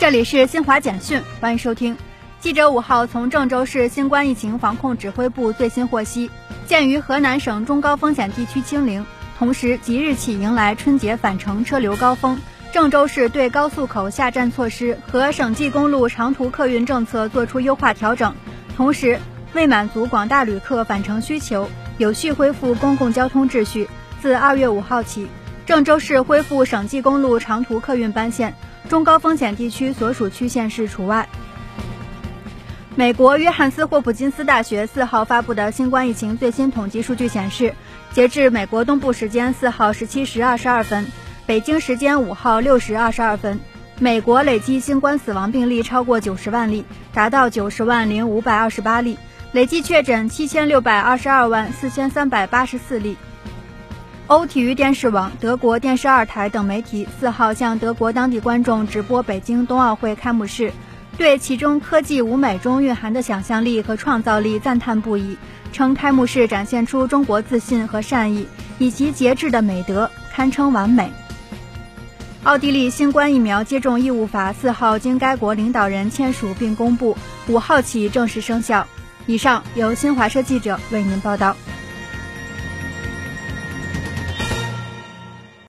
这里是新华简讯，欢迎收听。记者五号从郑州市新冠疫情防控指挥部最新获悉，鉴于河南省中高风险地区清零，同时即日起迎来春节返程车流高峰，郑州市对高速口下站措施和省际公路长途客运政策作出优化调整，同时为满足广大旅客返程需求，有序恢复公共交通秩序，自二月五号起，郑州市恢复省际公路长途客运班线。中高风险地区所属区县市除外。美国约翰斯霍普金斯大学四号发布的新冠疫情最新统计数据显示，截至美国东部时间四号十七时二十二分，北京时间五号六时二十二分，美国累计新冠死亡病例超过九十万例，达到九十万零五百二十八例，累计确诊七千六百二十二万四千三百八十四例。欧体育电视网、德国电视二台等媒体四号向德国当地观众直播北京冬奥会开幕式，对其中科技舞美中蕴含的想象力和创造力赞叹不已，称开幕式展现出中国自信和善意以及节制的美德，堪称完美。奥地利新冠疫苗接种义务法四号经该国领导人签署并公布，五号起正式生效。以上由新华社记者为您报道。